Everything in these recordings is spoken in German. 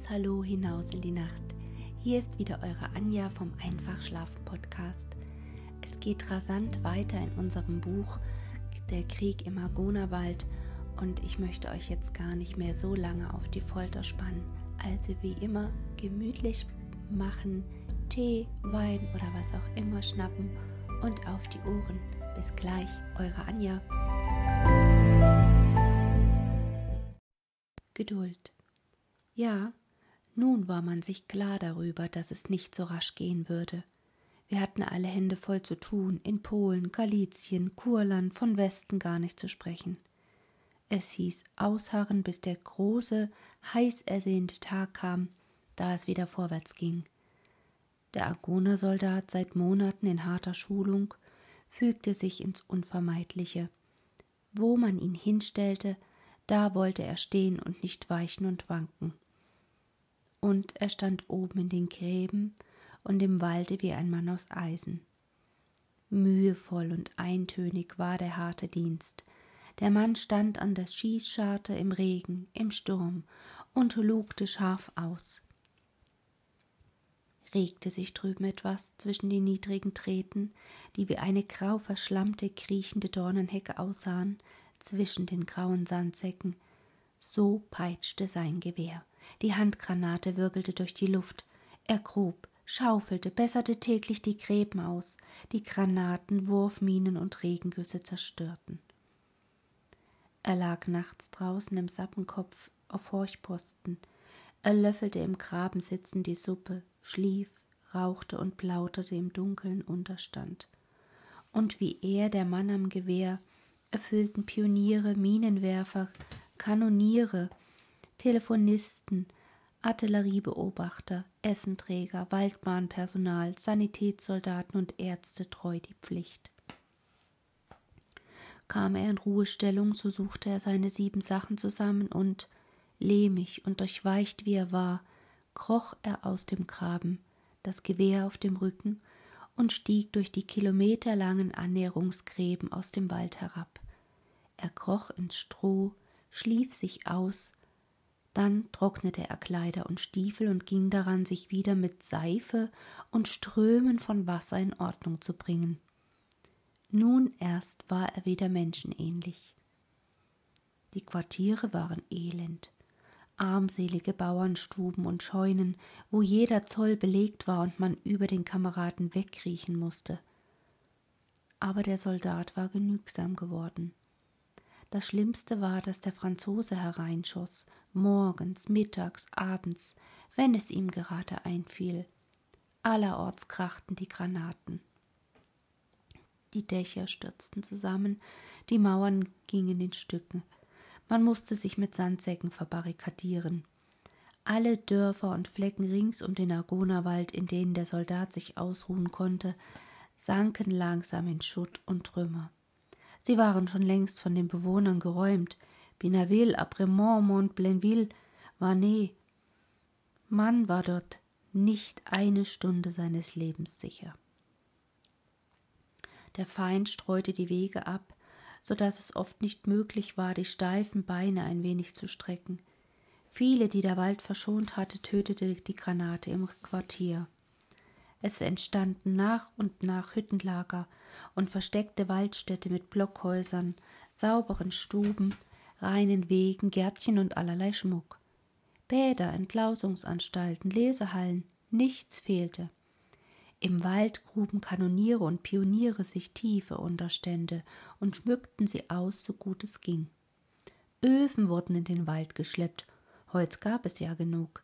liebes Hallo hinaus in die Nacht. Hier ist wieder eure Anja vom Einfachschlafen Podcast. Es geht rasant weiter in unserem Buch Der Krieg im Argonawald und ich möchte euch jetzt gar nicht mehr so lange auf die Folter spannen. Also wie immer gemütlich machen, Tee, Wein oder was auch immer schnappen und auf die Ohren. Bis gleich, eure Anja. Geduld. Ja, nun war man sich klar darüber, dass es nicht so rasch gehen würde. Wir hatten alle Hände voll zu tun, in Polen, Galizien, Kurland, von Westen gar nicht zu sprechen. Es hieß ausharren, bis der große, heiß ersehnte Tag kam, da es wieder vorwärts ging. Der Argoner-Soldat, seit Monaten in harter Schulung, fügte sich ins Unvermeidliche. Wo man ihn hinstellte, da wollte er stehen und nicht weichen und wanken und er stand oben in den Gräben und im Walde wie ein Mann aus Eisen. Mühevoll und eintönig war der harte Dienst. Der Mann stand an der Schießscharte im Regen, im Sturm und lugte scharf aus. Regte sich drüben etwas zwischen den niedrigen Treten, die wie eine grau verschlammte, kriechende Dornenhecke aussahen, zwischen den grauen Sandsäcken, so peitschte sein Gewehr. Die Handgranate wirbelte durch die Luft. Er grub, schaufelte, besserte täglich die Gräben aus. Die Granaten, Wurfminen und Regengüsse zerstörten. Er lag nachts draußen im Sappenkopf auf Horchposten. Er löffelte im Graben sitzend die Suppe, schlief, rauchte und plauderte im dunklen Unterstand. Und wie er, der Mann am Gewehr, erfüllten Pioniere, Minenwerfer, Kanoniere, Telefonisten, Artilleriebeobachter, Essenträger, Waldbahnpersonal, Sanitätssoldaten und Ärzte treu die Pflicht. Kam er in Ruhestellung, so suchte er seine sieben Sachen zusammen und, lehmig und durchweicht wie er war, kroch er aus dem Graben, das Gewehr auf dem Rücken, und stieg durch die kilometerlangen Annäherungsgräben aus dem Wald herab. Er kroch ins Stroh, schlief sich aus, dann trocknete er Kleider und Stiefel und ging daran, sich wieder mit Seife und Strömen von Wasser in Ordnung zu bringen. Nun erst war er wieder menschenähnlich. Die Quartiere waren elend, armselige Bauernstuben und Scheunen, wo jeder Zoll belegt war und man über den Kameraden wegkriechen musste. Aber der Soldat war genügsam geworden. Das Schlimmste war, dass der Franzose hereinschoss, morgens, mittags, abends, wenn es ihm gerade einfiel. Allerorts krachten die Granaten. Die Dächer stürzten zusammen, die Mauern gingen in Stücken. Man musste sich mit Sandsäcken verbarrikadieren. Alle Dörfer und Flecken rings um den Argonawald, in denen der Soldat sich ausruhen konnte, sanken langsam in Schutt und Trümmer. Sie waren schon längst von den Bewohnern geräumt. Binaville, Apremont, Mont-Blainville, Varnay. Man war dort nicht eine Stunde seines Lebens sicher. Der Feind streute die Wege ab, so dass es oft nicht möglich war, die steifen Beine ein wenig zu strecken. Viele, die der Wald verschont hatte, tötete die Granate im Quartier. Es entstanden nach und nach Hüttenlager und versteckte Waldstädte mit Blockhäusern, sauberen Stuben, reinen Wegen, Gärtchen und allerlei Schmuck. Bäder, Entlausungsanstalten, Lesehallen, nichts fehlte. Im Wald gruben Kanoniere und Pioniere sich tiefe Unterstände und schmückten sie aus, so gut es ging. Öfen wurden in den Wald geschleppt, Holz gab es ja genug.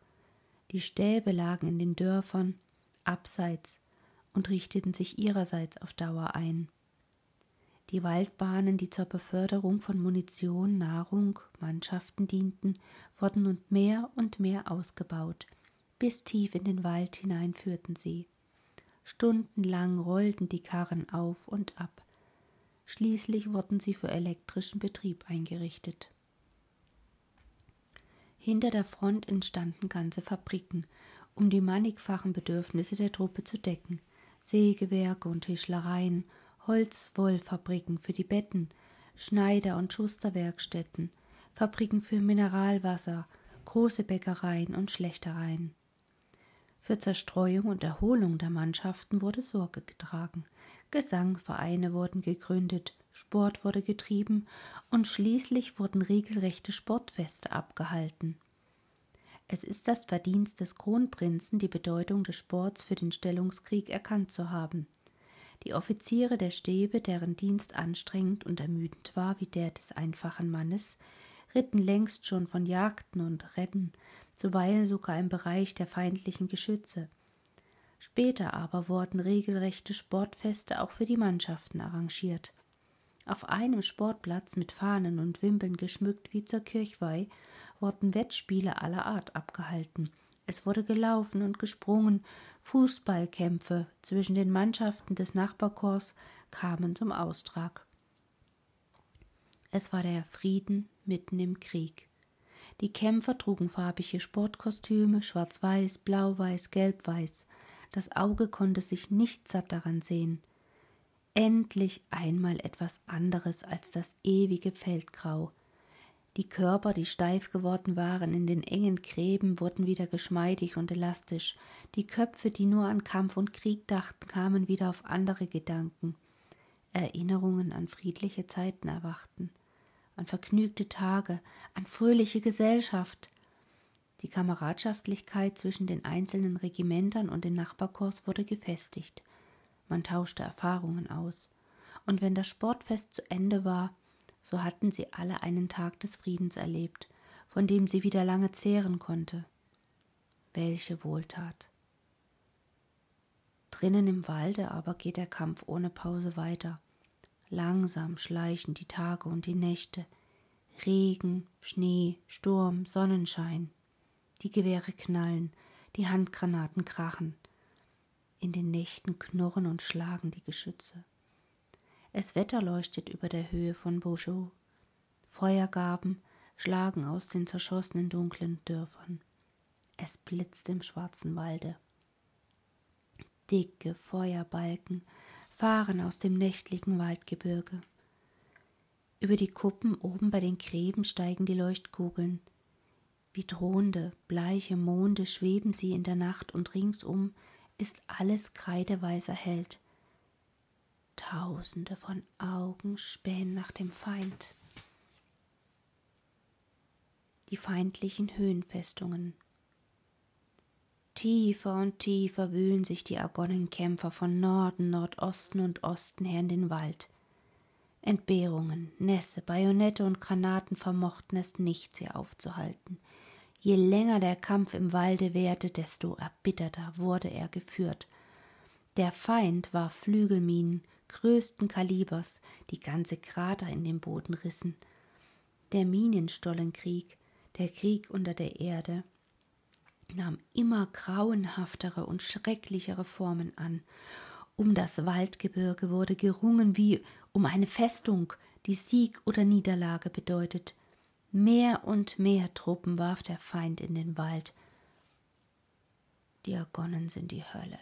Die Stäbe lagen in den Dörfern, abseits und richteten sich ihrerseits auf Dauer ein. Die Waldbahnen, die zur Beförderung von Munition, Nahrung, Mannschaften dienten, wurden nun mehr und mehr ausgebaut. Bis tief in den Wald hinein führten sie. Stundenlang rollten die Karren auf und ab. Schließlich wurden sie für elektrischen Betrieb eingerichtet. Hinter der Front entstanden ganze Fabriken, um die mannigfachen Bedürfnisse der Truppe zu decken. Sägewerke und Tischlereien, Holzwollfabriken für die Betten, Schneider- und Schusterwerkstätten, Fabriken für Mineralwasser, große Bäckereien und Schlechtereien. Für Zerstreuung und Erholung der Mannschaften wurde Sorge getragen. Gesangvereine wurden gegründet, Sport wurde getrieben und schließlich wurden regelrechte Sportfeste abgehalten. Es ist das Verdienst des Kronprinzen, die Bedeutung des Sports für den Stellungskrieg erkannt zu haben. Die Offiziere der Stäbe, deren Dienst anstrengend und ermüdend war wie der des einfachen Mannes, ritten längst schon von Jagden und Rennen, zuweilen sogar im Bereich der feindlichen Geschütze. Später aber wurden regelrechte Sportfeste auch für die Mannschaften arrangiert. Auf einem Sportplatz mit Fahnen und Wimpeln geschmückt wie zur Kirchweih wurden Wettspiele aller Art abgehalten. Es wurde gelaufen und gesprungen, Fußballkämpfe zwischen den Mannschaften des Nachbarkorps kamen zum Austrag. Es war der Frieden mitten im Krieg. Die Kämpfer trugen farbige Sportkostüme, schwarz-weiß, blau-weiß, gelb-weiß. Das Auge konnte sich nicht satt daran sehen endlich einmal etwas anderes als das ewige Feldgrau. Die Körper, die steif geworden waren in den engen Gräben, wurden wieder geschmeidig und elastisch. Die Köpfe, die nur an Kampf und Krieg dachten, kamen wieder auf andere Gedanken. Erinnerungen an friedliche Zeiten erwachten, an vergnügte Tage, an fröhliche Gesellschaft. Die Kameradschaftlichkeit zwischen den einzelnen Regimentern und den Nachbarkorps wurde gefestigt man tauschte Erfahrungen aus, und wenn das Sportfest zu Ende war, so hatten sie alle einen Tag des Friedens erlebt, von dem sie wieder lange zehren konnte. Welche Wohltat. Drinnen im Walde aber geht der Kampf ohne Pause weiter. Langsam schleichen die Tage und die Nächte. Regen, Schnee, Sturm, Sonnenschein. Die Gewehre knallen, die Handgranaten krachen, in den Nächten knurren und schlagen die Geschütze. Es wetterleuchtet über der Höhe von Beaujeu. Feuergaben schlagen aus den zerschossenen dunklen Dörfern. Es blitzt im schwarzen Walde. Dicke Feuerbalken fahren aus dem nächtlichen Waldgebirge. Über die Kuppen oben bei den Gräben steigen die Leuchtkugeln. Wie drohende, bleiche Monde schweben sie in der Nacht und ringsum ist alles kreideweiß erhellt. Tausende von Augen spähen nach dem Feind. Die feindlichen Höhenfestungen. Tiefer und tiefer wühlen sich die Argonnenkämpfer von Norden, Nordosten und Osten her in den Wald. Entbehrungen, Nässe, Bajonette und Granaten vermochten es nicht, sie aufzuhalten. Je länger der Kampf im Walde währte, desto erbitterter wurde er geführt. Der Feind warf Flügelminen größten Kalibers, die ganze Krater in den Boden rissen. Der Minenstollenkrieg, der Krieg unter der Erde, nahm immer grauenhaftere und schrecklichere Formen an. Um das Waldgebirge wurde gerungen wie um eine Festung, die Sieg oder Niederlage bedeutet. Mehr und mehr Truppen warf der Feind in den Wald. Die Argonnen sind die Hölle,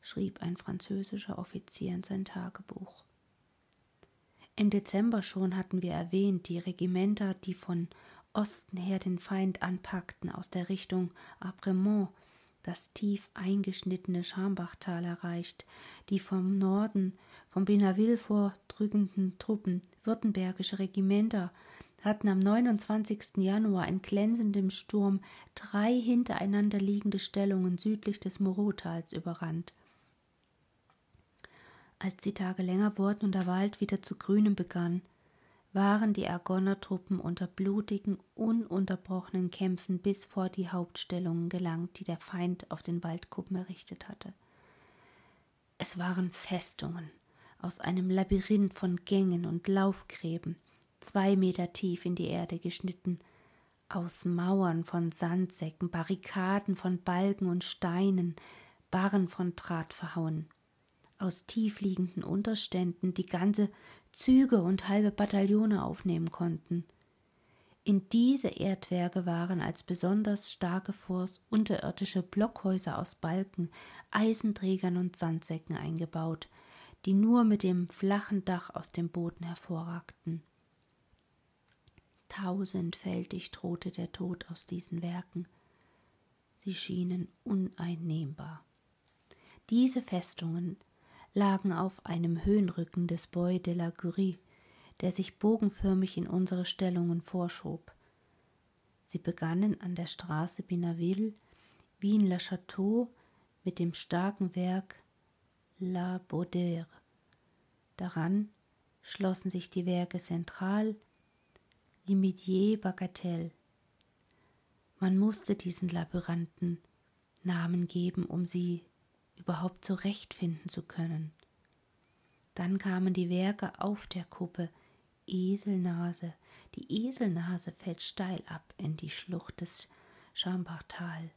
schrieb ein französischer Offizier in sein Tagebuch. Im Dezember schon hatten wir erwähnt, die Regimenter, die von Osten her den Feind anpackten, aus der Richtung Apremont, das tief eingeschnittene Schambachtal erreicht, die vom Norden, vom Benaville vordrückenden Truppen, württembergische Regimenter, hatten am 29. Januar in glänzendem Sturm drei hintereinander liegende Stellungen südlich des Morotals überrannt. Als die Tage länger wurden und der Wald wieder zu grünen begann, waren die Argonner-Truppen unter blutigen, ununterbrochenen Kämpfen bis vor die Hauptstellungen gelangt, die der Feind auf den Waldkuppen errichtet hatte. Es waren Festungen aus einem Labyrinth von Gängen und Laufgräben, zwei Meter tief in die Erde geschnitten, aus Mauern von Sandsäcken, Barrikaden von Balken und Steinen, Barren von Draht verhauen, aus tiefliegenden Unterständen, die ganze Züge und halbe Bataillone aufnehmen konnten. In diese Erdwerke waren als besonders starke Forts unterirdische Blockhäuser aus Balken, Eisenträgern und Sandsäcken eingebaut, die nur mit dem flachen Dach aus dem Boden hervorragten. Tausendfältig drohte der Tod aus diesen Werken. Sie schienen uneinnehmbar. Diese Festungen lagen auf einem Höhenrücken des Bois de la Curie, der sich bogenförmig in unsere Stellungen vorschob. Sie begannen an der Straße Binaville wie in Le Château mit dem starken Werk La Baudère. Daran schlossen sich die Werke Central, Limidier, Bagatelle. Man musste diesen Labyrinthen Namen geben, um sie überhaupt zurechtfinden zu können. Dann kamen die Werke auf der Kuppe, Eselnase. Die Eselnase fällt steil ab in die Schlucht des Chambachtal.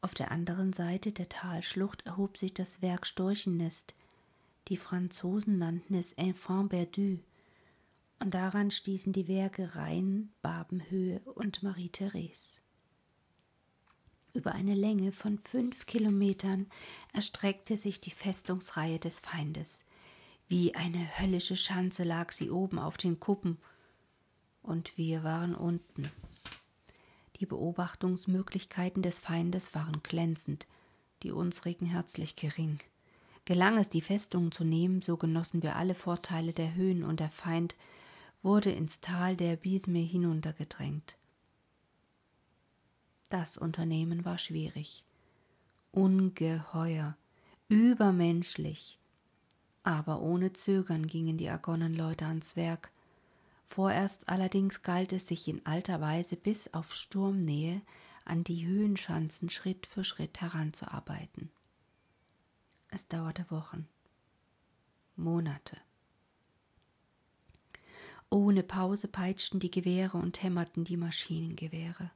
Auf der anderen Seite der Talschlucht erhob sich das Werk Storchennest. Die Franzosen nannten es Enfant perdu. Und daran stießen die Werke Rhein, Babenhöhe und Marie-Therese. Über eine Länge von fünf Kilometern erstreckte sich die Festungsreihe des Feindes. Wie eine höllische Schanze lag sie oben auf den Kuppen, und wir waren unten. Die Beobachtungsmöglichkeiten des Feindes waren glänzend, die unsrigen herzlich gering. Gelang es, die Festung zu nehmen, so genossen wir alle Vorteile der Höhen, und der Feind wurde ins Tal der Bisme hinuntergedrängt. Das Unternehmen war schwierig, ungeheuer, übermenschlich. Aber ohne Zögern gingen die Argonnenleute ans Werk. Vorerst allerdings galt es sich in alter Weise bis auf Sturmnähe an die Höhenschanzen Schritt für Schritt heranzuarbeiten. Es dauerte Wochen, Monate. Ohne Pause peitschten die Gewehre und hämmerten die Maschinengewehre.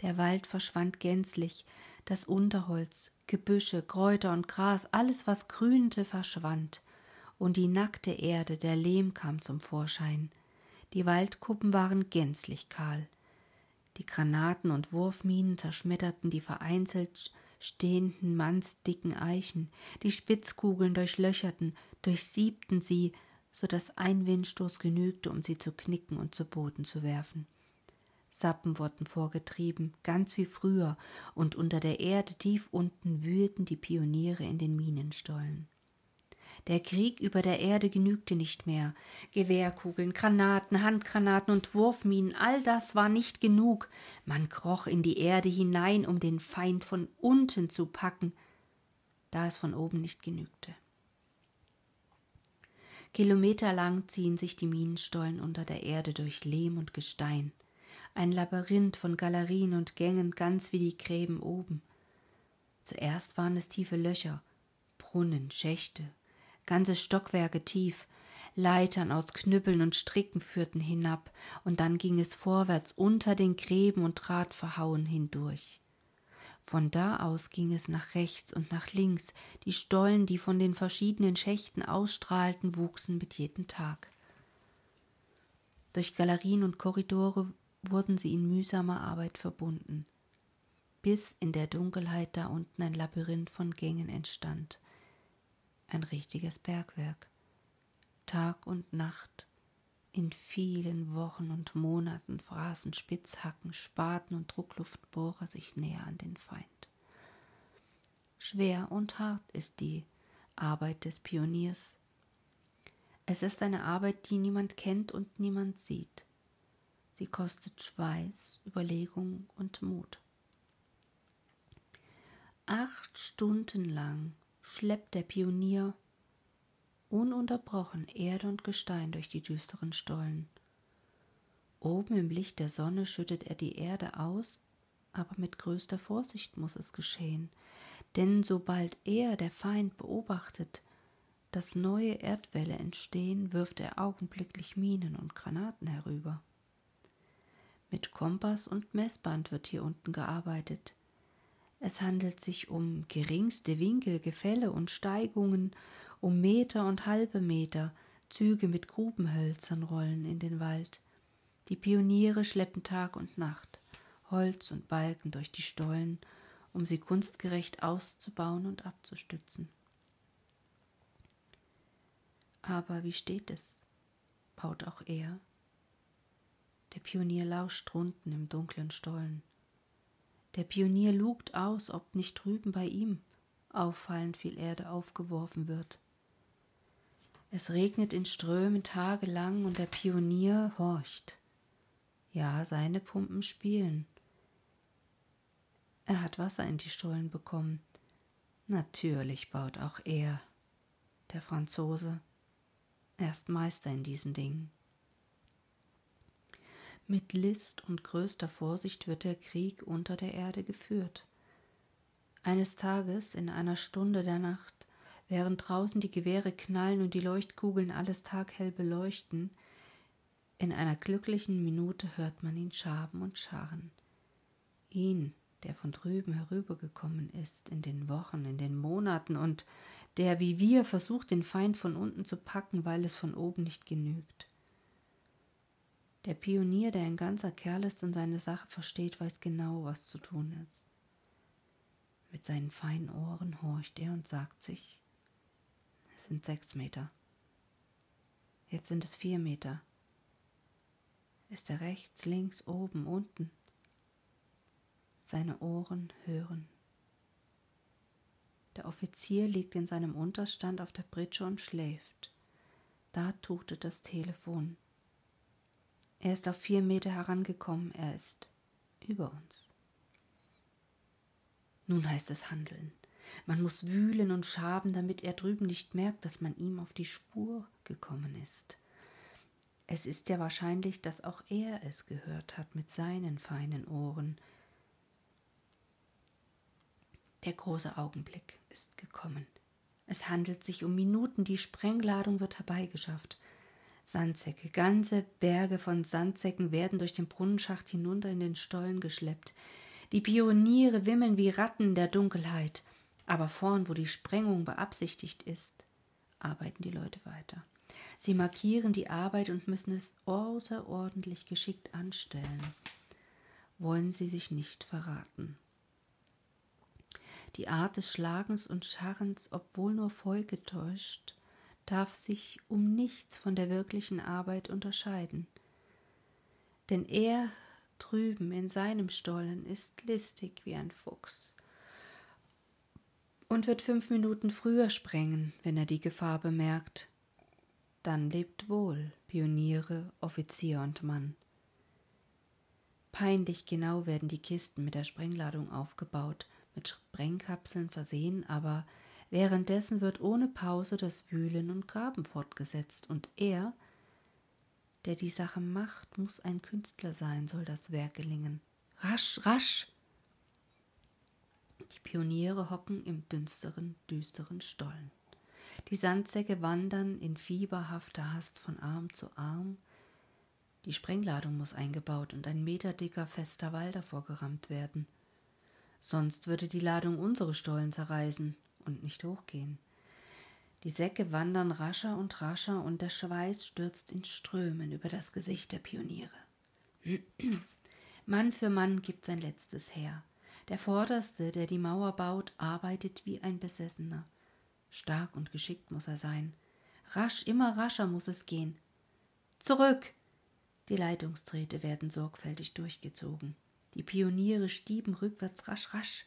Der Wald verschwand gänzlich, das Unterholz, Gebüsche, Kräuter und Gras, alles, was grünte, verschwand, und die nackte Erde, der Lehm kam zum Vorschein. Die Waldkuppen waren gänzlich kahl. Die Granaten und Wurfminen zerschmetterten die vereinzelt stehenden mannsdicken Eichen, die Spitzkugeln durchlöcherten, durchsiebten sie, so dass ein Windstoß genügte, um sie zu knicken und zu Boden zu werfen. Sappen wurden vorgetrieben, ganz wie früher, und unter der Erde tief unten wühlten die Pioniere in den Minenstollen. Der Krieg über der Erde genügte nicht mehr. Gewehrkugeln, Granaten, Handgranaten und Wurfminen, all das war nicht genug. Man kroch in die Erde hinein, um den Feind von unten zu packen, da es von oben nicht genügte. Kilometerlang ziehen sich die Minenstollen unter der Erde durch Lehm und Gestein ein Labyrinth von Galerien und Gängen, ganz wie die Gräben oben. Zuerst waren es tiefe Löcher, Brunnen, Schächte, ganze Stockwerke tief, Leitern aus Knüppeln und Stricken führten hinab, und dann ging es vorwärts unter den Gräben und trat verhauen hindurch. Von da aus ging es nach rechts und nach links, die Stollen, die von den verschiedenen Schächten ausstrahlten, wuchsen mit jedem Tag. Durch Galerien und Korridore wurden sie in mühsamer Arbeit verbunden, bis in der Dunkelheit da unten ein Labyrinth von Gängen entstand, ein richtiges Bergwerk. Tag und Nacht, in vielen Wochen und Monaten fraßen Spitzhacken, Spaten und Druckluftbohrer sich näher an den Feind. Schwer und hart ist die Arbeit des Pioniers. Es ist eine Arbeit, die niemand kennt und niemand sieht. Sie kostet Schweiß, Überlegung und Mut. Acht Stunden lang schleppt der Pionier ununterbrochen Erde und Gestein durch die düsteren Stollen. Oben im Licht der Sonne schüttet er die Erde aus, aber mit größter Vorsicht muss es geschehen, denn sobald er, der Feind, beobachtet, dass neue Erdwälle entstehen, wirft er augenblicklich Minen und Granaten herüber. Mit Kompass und Messband wird hier unten gearbeitet. Es handelt sich um geringste Winkel, Gefälle und Steigungen, um Meter und halbe Meter, Züge mit Grubenhölzern rollen in den Wald. Die Pioniere schleppen Tag und Nacht Holz und Balken durch die Stollen, um sie kunstgerecht auszubauen und abzustützen. Aber wie steht es? baut auch er der Pionier lauscht drunten im dunklen Stollen. Der Pionier lugt aus, ob nicht drüben bei ihm auffallend viel Erde aufgeworfen wird. Es regnet in Strömen tagelang und der Pionier horcht. Ja, seine Pumpen spielen. Er hat Wasser in die Stollen bekommen. Natürlich baut auch er, der Franzose, erst Meister in diesen Dingen. Mit List und größter Vorsicht wird der Krieg unter der Erde geführt. Eines Tages, in einer Stunde der Nacht, während draußen die Gewehre knallen und die Leuchtkugeln alles taghell beleuchten, in einer glücklichen Minute hört man ihn schaben und scharren. Ihn, der von drüben herübergekommen ist, in den Wochen, in den Monaten und der wie wir versucht, den Feind von unten zu packen, weil es von oben nicht genügt. Der Pionier, der ein ganzer Kerl ist und seine Sache versteht, weiß genau, was zu tun ist. Mit seinen feinen Ohren horcht er und sagt sich, sind sechs Meter. Jetzt sind es vier Meter. Ist er rechts, links, oben, unten? Seine Ohren hören. Der Offizier liegt in seinem Unterstand auf der Pritsche und schläft. Da tutet das Telefon. Er ist auf vier Meter herangekommen, er ist über uns. Nun heißt es handeln. Man muss wühlen und schaben, damit er drüben nicht merkt, dass man ihm auf die Spur gekommen ist. Es ist ja wahrscheinlich, dass auch er es gehört hat mit seinen feinen Ohren, der große Augenblick ist gekommen. Es handelt sich um Minuten, die Sprengladung wird herbeigeschafft. Sandsäcke, ganze Berge von Sandsäcken werden durch den Brunnenschacht hinunter in den Stollen geschleppt. Die Pioniere wimmeln wie Ratten in der Dunkelheit. Aber vorn, wo die Sprengung beabsichtigt ist, arbeiten die Leute weiter. Sie markieren die Arbeit und müssen es außerordentlich geschickt anstellen. Wollen sie sich nicht verraten. Die Art des Schlagens und Scharrens, obwohl nur vollgetäuscht, darf sich um nichts von der wirklichen Arbeit unterscheiden. Denn er drüben in seinem Stollen ist listig wie ein Fuchs und wird fünf Minuten früher sprengen, wenn er die Gefahr bemerkt. Dann lebt wohl, Pioniere, Offizier und Mann. Peinlich genau werden die Kisten mit der Sprengladung aufgebaut, mit Sprengkapseln versehen, aber währenddessen wird ohne Pause das Wühlen und Graben fortgesetzt, und er, der die Sache macht, muss ein Künstler sein, soll das Werk gelingen. Rasch, rasch! Die Pioniere hocken im düsteren, düsteren Stollen. Die Sandsäcke wandern in fieberhafter Hast von Arm zu Arm. Die Sprengladung muss eingebaut und ein meterdicker fester Wall davor gerammt werden sonst würde die Ladung unsere Stollen zerreißen und nicht hochgehen. Die Säcke wandern rascher und rascher und der Schweiß stürzt in Strömen über das Gesicht der Pioniere. Mann für Mann gibt sein letztes her. Der Vorderste, der die Mauer baut, arbeitet wie ein Besessener. Stark und geschickt muss er sein. Rasch, immer rascher muss es gehen. Zurück! Die Leitungsdrähte werden sorgfältig durchgezogen. Die Pioniere stieben rückwärts rasch, rasch.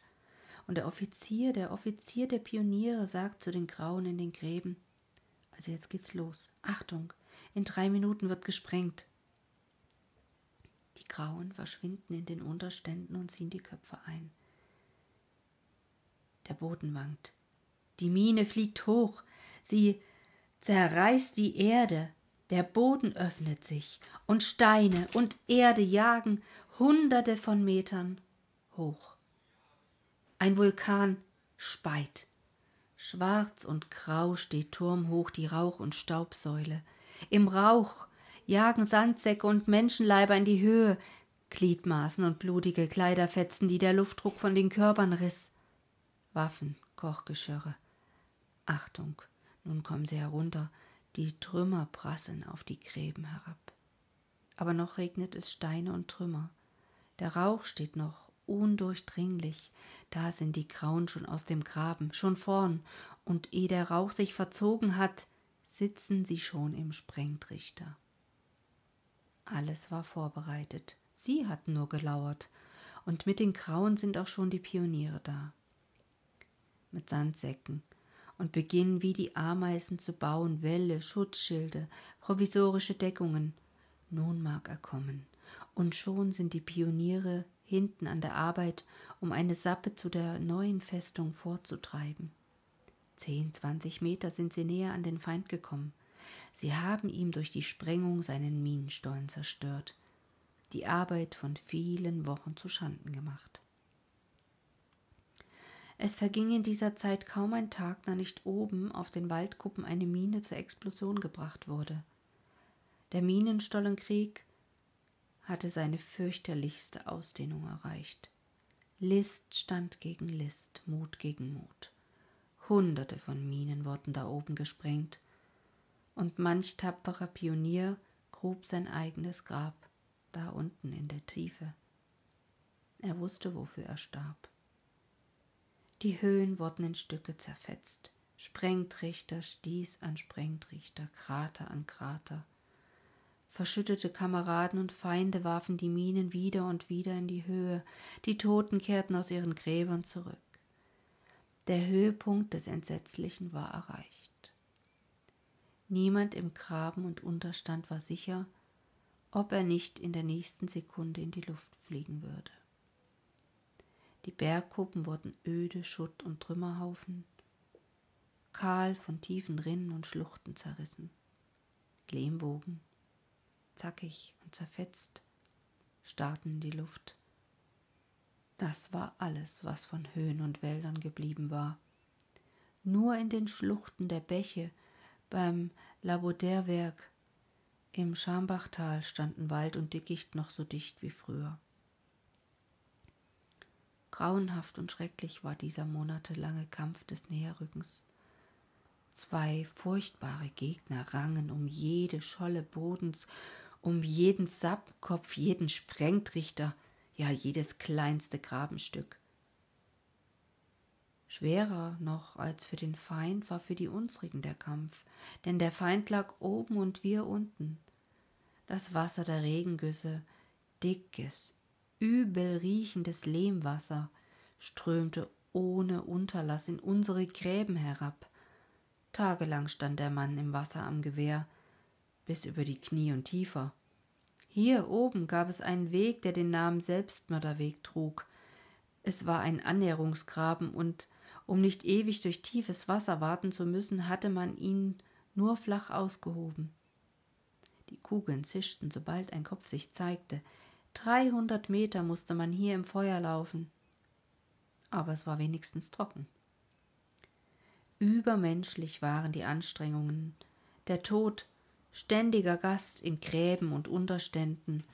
Und der Offizier, der Offizier der Pioniere sagt zu den Grauen in den Gräben, also jetzt geht's los. Achtung, in drei Minuten wird gesprengt. Die Grauen verschwinden in den Unterständen und ziehen die Köpfe ein. Der Boden wankt. Die Mine fliegt hoch. Sie zerreißt die Erde. Der Boden öffnet sich und Steine und Erde jagen hunderte von Metern hoch. Ein Vulkan speit. Schwarz und grau steht turmhoch die Rauch- und Staubsäule. Im Rauch jagen Sandsäcke und Menschenleiber in die Höhe, Gliedmaßen und blutige Kleiderfetzen, die der Luftdruck von den Körpern riss. Waffen, Kochgeschirre. Achtung, nun kommen sie herunter, die Trümmer prasseln auf die Gräben herab. Aber noch regnet es Steine und Trümmer. Der Rauch steht noch undurchdringlich, da sind die Grauen schon aus dem Graben, schon vorn, und eh der Rauch sich verzogen hat, sitzen sie schon im Sprengtrichter. Alles war vorbereitet. Sie hatten nur gelauert. Und mit den Grauen sind auch schon die Pioniere da. Mit Sandsäcken und beginnen wie die Ameisen zu bauen, Wälle, Schutzschilde, provisorische Deckungen. Nun mag er kommen. Und schon sind die Pioniere hinten an der Arbeit, um eine Sappe zu der neuen Festung vorzutreiben. Zehn, zwanzig Meter sind sie näher an den Feind gekommen. Sie haben ihm durch die Sprengung seinen Minenstollen zerstört, die Arbeit von vielen Wochen zu Schanden gemacht. Es verging in dieser Zeit kaum ein Tag, da nicht oben auf den Waldkuppen eine Mine zur Explosion gebracht wurde. Der Minenstollenkrieg hatte seine fürchterlichste Ausdehnung erreicht. List stand gegen List, Mut gegen Mut. Hunderte von Minen wurden da oben gesprengt, und manch tapferer Pionier grub sein eigenes Grab da unten in der Tiefe. Er wusste, wofür er starb. Die Höhen wurden in Stücke zerfetzt, Sprengtrichter stieß an Sprengtrichter, Krater an Krater. Verschüttete Kameraden und Feinde warfen die Minen wieder und wieder in die Höhe, die Toten kehrten aus ihren Gräbern zurück. Der Höhepunkt des Entsetzlichen war erreicht. Niemand im Graben und Unterstand war sicher, ob er nicht in der nächsten Sekunde in die Luft fliegen würde. Die Bergkuppen wurden öde Schutt und Trümmerhaufen, kahl von tiefen Rinnen und Schluchten zerrissen. Lehmwogen, zackig und zerfetzt, starrten in die Luft. Das war alles, was von Höhen und Wäldern geblieben war. Nur in den Schluchten der Bäche beim Laboderwerk im Schambachtal standen Wald und Dickicht noch so dicht wie früher. Grauenhaft und schrecklich war dieser monatelange Kampf des Näherrückens. Zwei furchtbare Gegner rangen um jede Scholle Bodens um jeden Sappkopf, jeden Sprengtrichter, ja jedes kleinste Grabenstück. Schwerer noch als für den Feind war für die unsrigen der Kampf, denn der Feind lag oben und wir unten. Das Wasser der Regengüsse, dickes, übel riechendes Lehmwasser, strömte ohne Unterlass in unsere Gräben herab. Tagelang stand der Mann im Wasser am Gewehr, bis über die Knie und tiefer. Hier oben gab es einen Weg, der den Namen Selbstmörderweg trug. Es war ein Annäherungsgraben, und um nicht ewig durch tiefes Wasser warten zu müssen, hatte man ihn nur flach ausgehoben. Die Kugeln zischten, sobald ein Kopf sich zeigte. Dreihundert Meter musste man hier im Feuer laufen. Aber es war wenigstens trocken. Übermenschlich waren die Anstrengungen. Der Tod ständiger Gast in Gräben und Unterständen.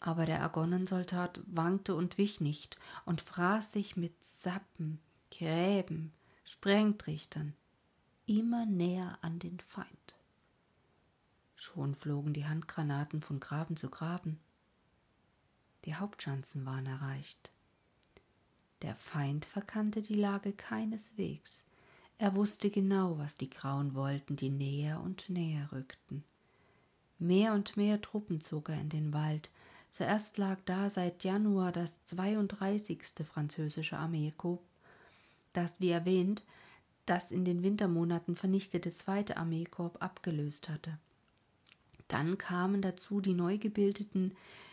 Aber der Argonnensoldat wankte und wich nicht und fraß sich mit Sappen, Gräben, Sprengtrichtern immer näher an den Feind. Schon flogen die Handgranaten von Graben zu Graben. Die Hauptschanzen waren erreicht. Der Feind verkannte die Lage keineswegs. Er wusste genau, was die Grauen wollten, die näher und näher rückten. Mehr und mehr Truppen zog er in den Wald. Zuerst lag da seit Januar das 32. französische Armeekorps, das, wie erwähnt, das in den Wintermonaten vernichtete zweite Armeekorps abgelöst hatte. Dann kamen dazu die neu gebildeten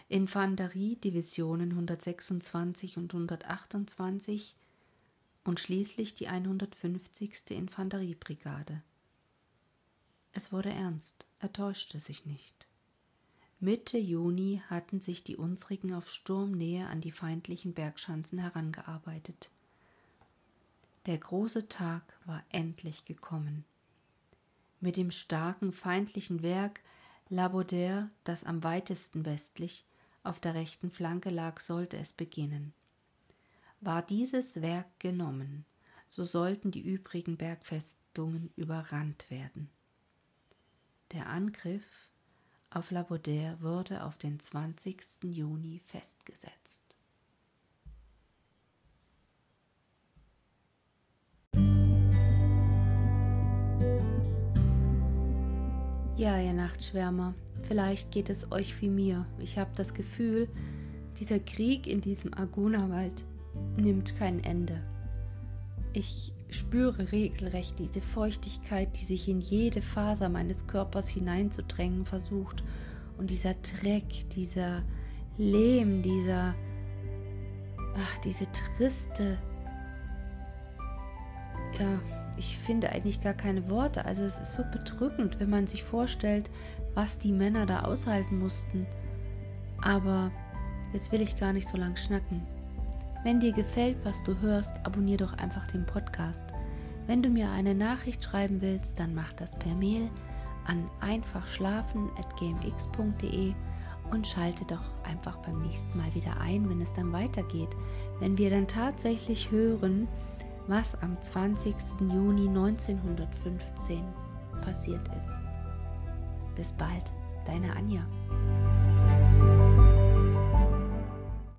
Infanteriedivisionen 126 und 128 und schließlich die 150. Infanteriebrigade. Es wurde ernst, er täuschte sich nicht. Mitte Juni hatten sich die unsrigen auf Sturmnähe an die feindlichen Bergschanzen herangearbeitet. Der große Tag war endlich gekommen. Mit dem starken feindlichen Werk Labauder, das am weitesten westlich auf der rechten Flanke lag, sollte es beginnen. War dieses Werk genommen, so sollten die übrigen Bergfestungen überrannt werden. Der Angriff auf La Baudère wurde auf den 20. Juni festgesetzt. Ja, ihr Nachtschwärmer, vielleicht geht es euch wie mir. Ich habe das Gefühl, dieser Krieg in diesem Aguna-Wald nimmt kein Ende. Ich spüre regelrecht diese Feuchtigkeit, die sich in jede Faser meines Körpers hineinzudrängen versucht. Und dieser Dreck, dieser Lehm, dieser, ach, diese triste, ja, ich finde eigentlich gar keine Worte. Also es ist so bedrückend, wenn man sich vorstellt, was die Männer da aushalten mussten. Aber jetzt will ich gar nicht so lang schnacken. Wenn dir gefällt, was du hörst, abonnier doch einfach den Podcast. Wenn du mir eine Nachricht schreiben willst, dann mach das per Mail an einfachschlafen.gmx.de und schalte doch einfach beim nächsten Mal wieder ein, wenn es dann weitergeht. Wenn wir dann tatsächlich hören, was am 20. Juni 1915 passiert ist. Bis bald, deine Anja.